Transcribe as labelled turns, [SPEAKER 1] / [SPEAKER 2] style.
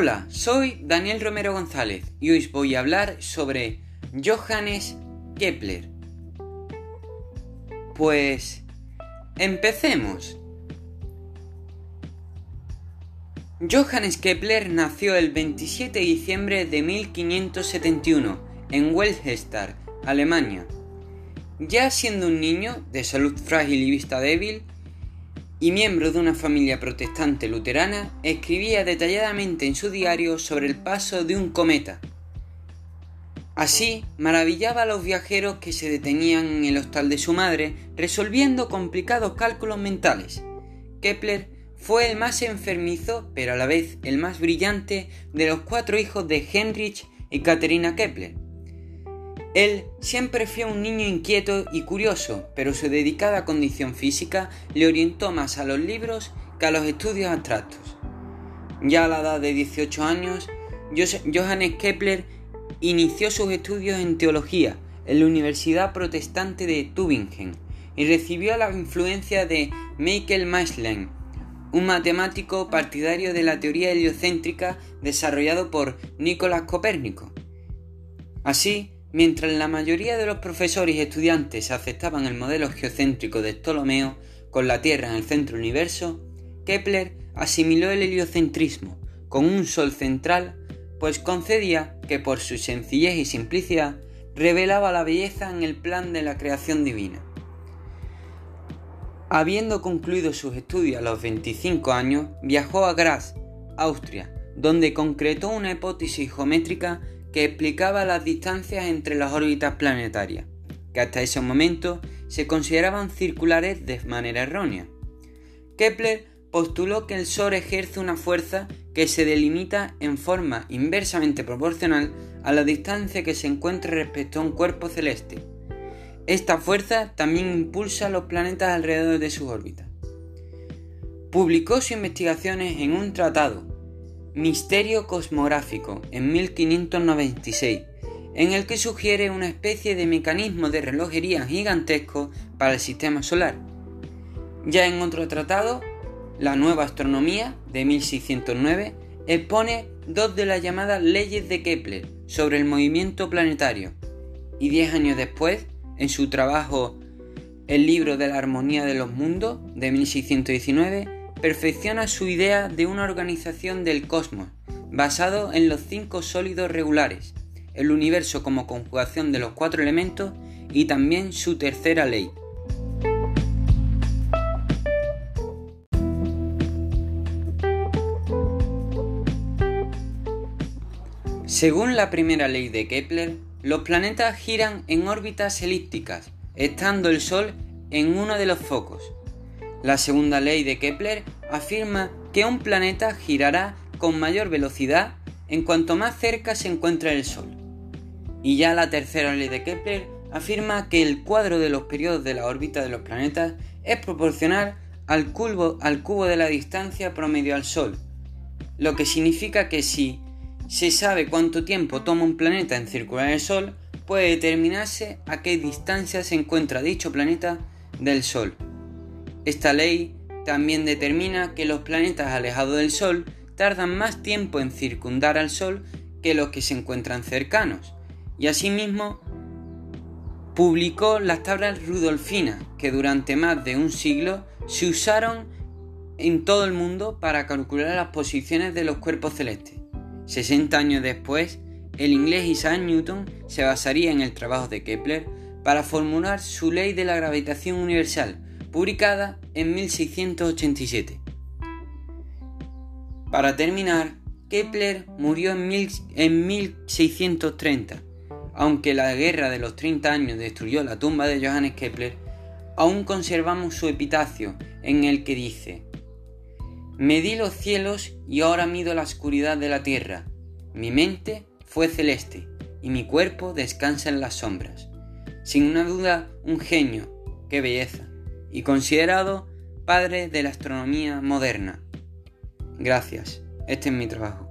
[SPEAKER 1] Hola, soy Daniel Romero González y hoy os voy a hablar sobre Johannes Kepler. Pues empecemos. Johannes Kepler nació el 27 de diciembre de 1571 en Welstar, Alemania. Ya siendo un niño de salud frágil y vista débil, y miembro de una familia protestante luterana, escribía detalladamente en su diario sobre el paso de un cometa. Así, maravillaba a los viajeros que se detenían en el hostal de su madre resolviendo complicados cálculos mentales. Kepler fue el más enfermizo, pero a la vez el más brillante de los cuatro hijos de Heinrich y Caterina Kepler. Él siempre fue un niño inquieto y curioso, pero su dedicada condición física le orientó más a los libros que a los estudios abstractos. Ya a la edad de 18 años, Johannes Kepler inició sus estudios en teología en la Universidad Protestante de Tübingen y recibió la influencia de Michael Maestlin, un matemático partidario de la teoría heliocéntrica desarrollado por Nicolás Copérnico. Así, Mientras la mayoría de los profesores y estudiantes aceptaban el modelo geocéntrico de Ptolomeo, con la Tierra en el centro del universo, Kepler asimiló el heliocentrismo con un sol central, pues concedía que por su sencillez y simplicidad revelaba la belleza en el plan de la creación divina. Habiendo concluido sus estudios a los 25 años, viajó a Graz, Austria, donde concretó una hipótesis geométrica que explicaba las distancias entre las órbitas planetarias, que hasta ese momento se consideraban circulares de manera errónea. Kepler postuló que el Sol ejerce una fuerza que se delimita en forma inversamente proporcional a la distancia que se encuentra respecto a un cuerpo celeste. Esta fuerza también impulsa a los planetas alrededor de sus órbitas. Publicó sus investigaciones en un tratado Misterio cosmográfico en 1596, en el que sugiere una especie de mecanismo de relojería gigantesco para el sistema solar. Ya en otro tratado, La Nueva Astronomía de 1609, expone dos de las llamadas leyes de Kepler sobre el movimiento planetario, y diez años después, en su trabajo El libro de la armonía de los mundos de 1619, perfecciona su idea de una organización del cosmos, basado en los cinco sólidos regulares, el universo como conjugación de los cuatro elementos y también su tercera ley. Según la primera ley de Kepler, los planetas giran en órbitas elípticas, estando el Sol en uno de los focos. La segunda ley de Kepler afirma que un planeta girará con mayor velocidad en cuanto más cerca se encuentra el Sol. Y ya la tercera ley de Kepler afirma que el cuadro de los periodos de la órbita de los planetas es proporcional al cubo, al cubo de la distancia promedio al Sol, lo que significa que si se sabe cuánto tiempo toma un planeta en circular el Sol, puede determinarse a qué distancia se encuentra dicho planeta del Sol. Esta ley también determina que los planetas alejados del Sol tardan más tiempo en circundar al Sol que los que se encuentran cercanos, y asimismo publicó las tablas rudolfinas que durante más de un siglo se usaron en todo el mundo para calcular las posiciones de los cuerpos celestes. 60 años después, el inglés Isaac Newton se basaría en el trabajo de Kepler para formular su ley de la gravitación universal, publicada en 1687. Para terminar, Kepler murió en, 1630. Aunque la guerra de los 30 años destruyó la tumba de Johannes Kepler, aún conservamos su epitafio en el que dice, Medí los cielos y ahora mido la oscuridad de la tierra. Mi mente fue celeste y mi cuerpo descansa en las sombras. Sin una duda, un genio. ¡Qué belleza! Y considerado padre de la astronomía moderna. Gracias, este es mi trabajo.